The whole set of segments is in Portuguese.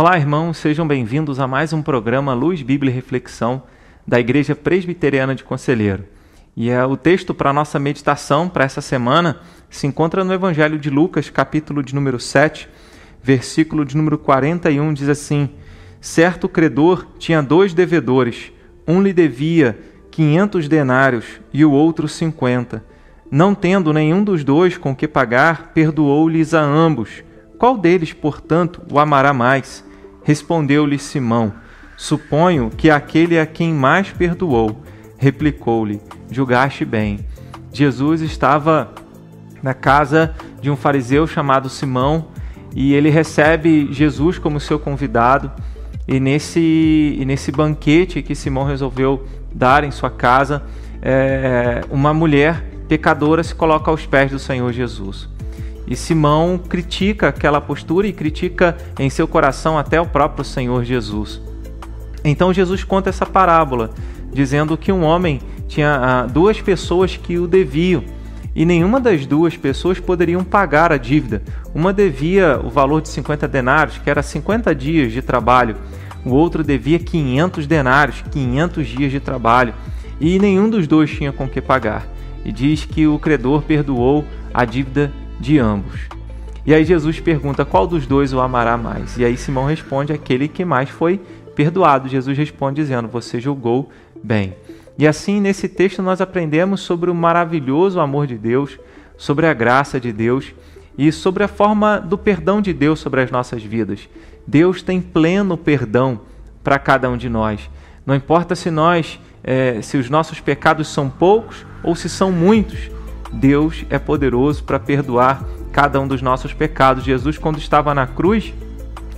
Olá, irmãos, sejam bem-vindos a mais um programa Luz, Bíblia e Reflexão da Igreja Presbiteriana de Conselheiro. E é o texto para a nossa meditação para essa semana se encontra no Evangelho de Lucas, capítulo de número 7, versículo de número 41, diz assim: Certo credor tinha dois devedores, um lhe devia quinhentos denários e o outro cinquenta. Não tendo nenhum dos dois com que pagar, perdoou-lhes a ambos. Qual deles, portanto, o amará mais? Respondeu-lhe Simão: Suponho que aquele a quem mais perdoou. Replicou-lhe: Julgaste bem. Jesus estava na casa de um fariseu chamado Simão e ele recebe Jesus como seu convidado. E nesse, e nesse banquete que Simão resolveu dar em sua casa, é, uma mulher pecadora se coloca aos pés do Senhor Jesus. E Simão critica aquela postura e critica em seu coração até o próprio Senhor Jesus. Então Jesus conta essa parábola, dizendo que um homem tinha ah, duas pessoas que o deviam e nenhuma das duas pessoas poderiam pagar a dívida. Uma devia o valor de 50 denários, que era 50 dias de trabalho. O outro devia 500 denários, 500 dias de trabalho. E nenhum dos dois tinha com que pagar. E diz que o credor perdoou a dívida de ambos. E aí Jesus pergunta qual dos dois o amará mais. E aí Simão responde aquele que mais foi perdoado. Jesus responde dizendo: Você julgou bem. E assim, nesse texto, nós aprendemos sobre o maravilhoso amor de Deus, sobre a graça de Deus e sobre a forma do perdão de Deus sobre as nossas vidas. Deus tem pleno perdão para cada um de nós. Não importa se nós, é, se os nossos pecados são poucos ou se são muitos, Deus é poderoso para perdoar cada um dos nossos pecados. Jesus, quando estava na cruz,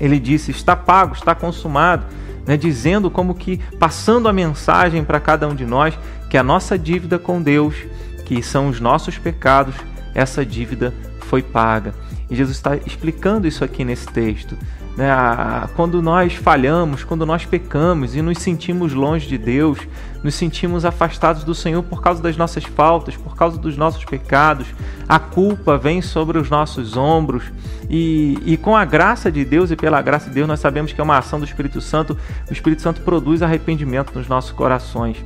ele disse: Está pago, está consumado né, dizendo como que passando a mensagem para cada um de nós que a nossa dívida com Deus, que são os nossos pecados, essa dívida foi paga. E Jesus está explicando isso aqui nesse texto. Né? Quando nós falhamos, quando nós pecamos e nos sentimos longe de Deus, nos sentimos afastados do Senhor por causa das nossas faltas, por causa dos nossos pecados, a culpa vem sobre os nossos ombros. E, e com a graça de Deus e pela graça de Deus, nós sabemos que é uma ação do Espírito Santo. O Espírito Santo produz arrependimento nos nossos corações,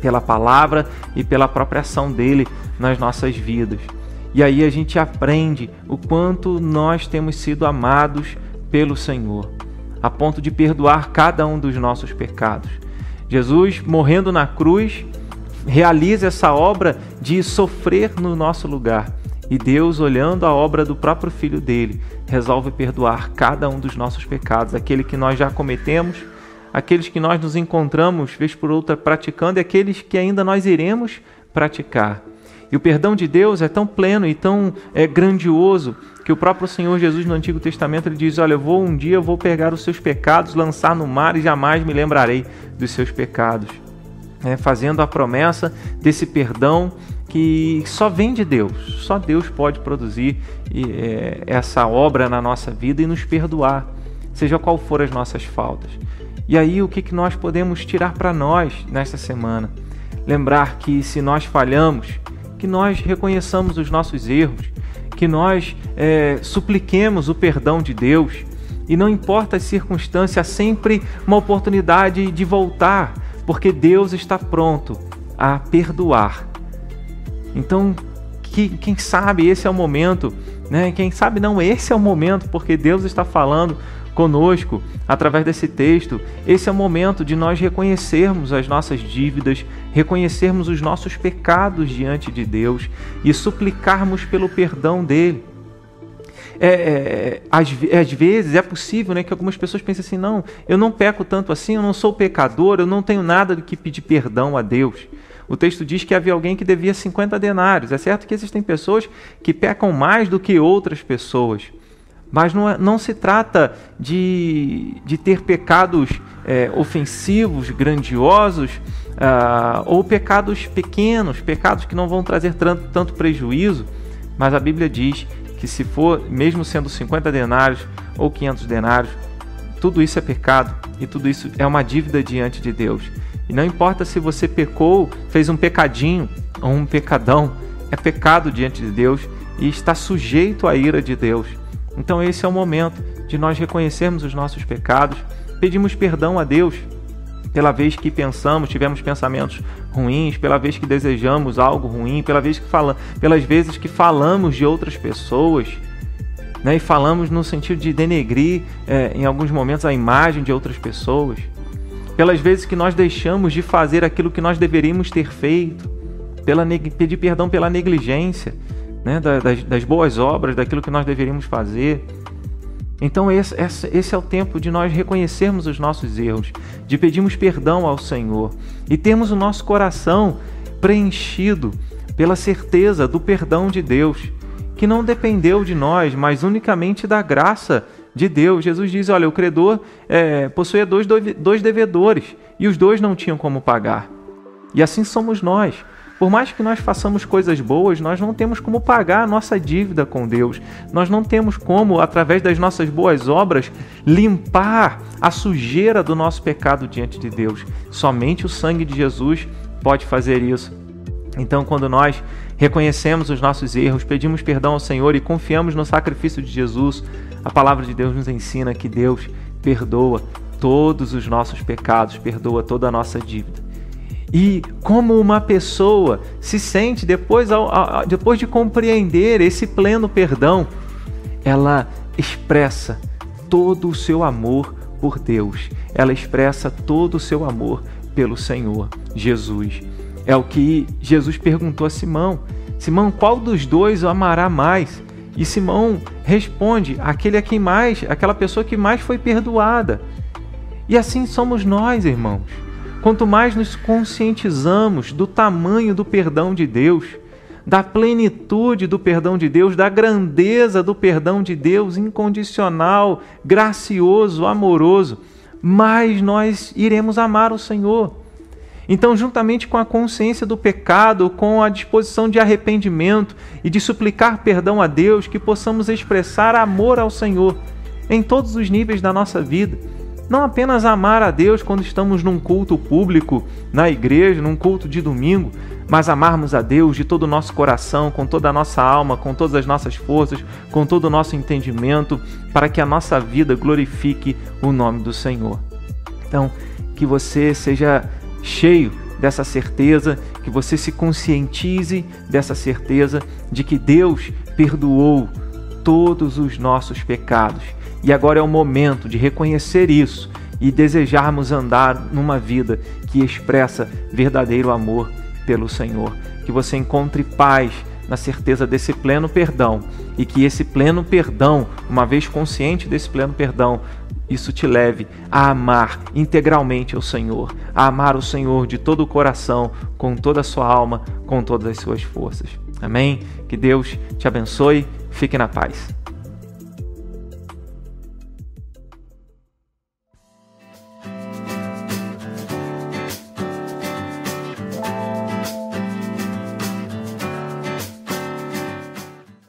pela palavra e pela própria ação dele nas nossas vidas. E aí a gente aprende o quanto nós temos sido amados pelo Senhor, a ponto de perdoar cada um dos nossos pecados. Jesus, morrendo na cruz, realiza essa obra de sofrer no nosso lugar. E Deus, olhando a obra do próprio Filho dele, resolve perdoar cada um dos nossos pecados, aquele que nós já cometemos, aqueles que nós nos encontramos, vez por outra, praticando e aqueles que ainda nós iremos praticar. E o perdão de Deus é tão pleno e tão é, grandioso que o próprio Senhor Jesus no Antigo Testamento ele diz: Olha, eu vou um dia eu vou pegar os seus pecados, lançar no mar e jamais me lembrarei dos seus pecados. É, fazendo a promessa desse perdão que só vem de Deus, só Deus pode produzir é, essa obra na nossa vida e nos perdoar, seja qual for as nossas faltas. E aí, o que, que nós podemos tirar para nós nesta semana? Lembrar que se nós falhamos, que nós reconheçamos os nossos erros, que nós é, supliquemos o perdão de Deus. E não importa as circunstâncias, há sempre uma oportunidade de voltar, porque Deus está pronto a perdoar. Então, que, quem sabe esse é o momento, né? Quem sabe não, esse é o momento, porque Deus está falando conosco através desse texto. Esse é o momento de nós reconhecermos as nossas dívidas, reconhecermos os nossos pecados diante de Deus e suplicarmos pelo perdão dele. É, é, às, às, vezes é possível né, que algumas pessoas pensem assim: não, eu não peco tanto assim, eu não sou pecador, eu não tenho nada do que pedir perdão a Deus. O texto diz que havia alguém que devia 50 denários. É certo que existem pessoas que pecam mais do que outras pessoas. Mas não, é, não se trata de, de ter pecados é, ofensivos, grandiosos, uh, ou pecados pequenos, pecados que não vão trazer tanto, tanto prejuízo. Mas a Bíblia diz que se for, mesmo sendo 50 denários ou 500 denários, tudo isso é pecado e tudo isso é uma dívida diante de Deus. E não importa se você pecou, fez um pecadinho ou um pecadão, é pecado diante de Deus e está sujeito à ira de Deus. Então esse é o momento de nós reconhecermos os nossos pecados, pedimos perdão a Deus pela vez que pensamos, tivemos pensamentos ruins, pela vez que desejamos algo ruim, pela vez que fala, pelas vezes que falamos de outras pessoas, né, e falamos no sentido de denegrir é, em alguns momentos a imagem de outras pessoas, pelas vezes que nós deixamos de fazer aquilo que nós deveríamos ter feito, pela pedir perdão pela negligência, né, das, das boas obras, daquilo que nós deveríamos fazer. Então, esse, esse, é o tempo de nós reconhecermos os nossos erros, de pedirmos perdão ao Senhor e termos o nosso coração preenchido pela certeza do perdão de Deus, que não dependeu de nós, mas unicamente da graça de Deus. Jesus diz: Olha, o credor é, possuía dois, dois devedores e os dois não tinham como pagar. E assim somos nós. Por mais que nós façamos coisas boas, nós não temos como pagar a nossa dívida com Deus. Nós não temos como, através das nossas boas obras, limpar a sujeira do nosso pecado diante de Deus. Somente o sangue de Jesus pode fazer isso. Então, quando nós reconhecemos os nossos erros, pedimos perdão ao Senhor e confiamos no sacrifício de Jesus, a palavra de Deus nos ensina que Deus perdoa todos os nossos pecados, perdoa toda a nossa dívida. E como uma pessoa se sente depois, depois de compreender esse pleno perdão, ela expressa todo o seu amor por Deus, ela expressa todo o seu amor pelo Senhor Jesus. É o que Jesus perguntou a Simão: Simão, qual dos dois o amará mais? E Simão responde: aquele a quem mais, aquela pessoa que mais foi perdoada. E assim somos nós, irmãos. Quanto mais nos conscientizamos do tamanho do perdão de Deus, da plenitude do perdão de Deus, da grandeza do perdão de Deus incondicional, gracioso, amoroso, mais nós iremos amar o Senhor. Então, juntamente com a consciência do pecado, com a disposição de arrependimento e de suplicar perdão a Deus, que possamos expressar amor ao Senhor em todos os níveis da nossa vida não apenas amar a Deus quando estamos num culto público, na igreja, num culto de domingo, mas amarmos a Deus de todo o nosso coração, com toda a nossa alma, com todas as nossas forças, com todo o nosso entendimento, para que a nossa vida glorifique o nome do Senhor. Então, que você seja cheio dessa certeza, que você se conscientize dessa certeza de que Deus perdoou todos os nossos pecados e agora é o momento de reconhecer isso e desejarmos andar numa vida que expressa verdadeiro amor pelo Senhor. Que você encontre paz na certeza desse pleno perdão e que esse pleno perdão, uma vez consciente desse pleno perdão, isso te leve a amar integralmente o Senhor, a amar o Senhor de todo o coração, com toda a sua alma, com todas as suas forças. Amém? Que Deus te abençoe. Fique na paz.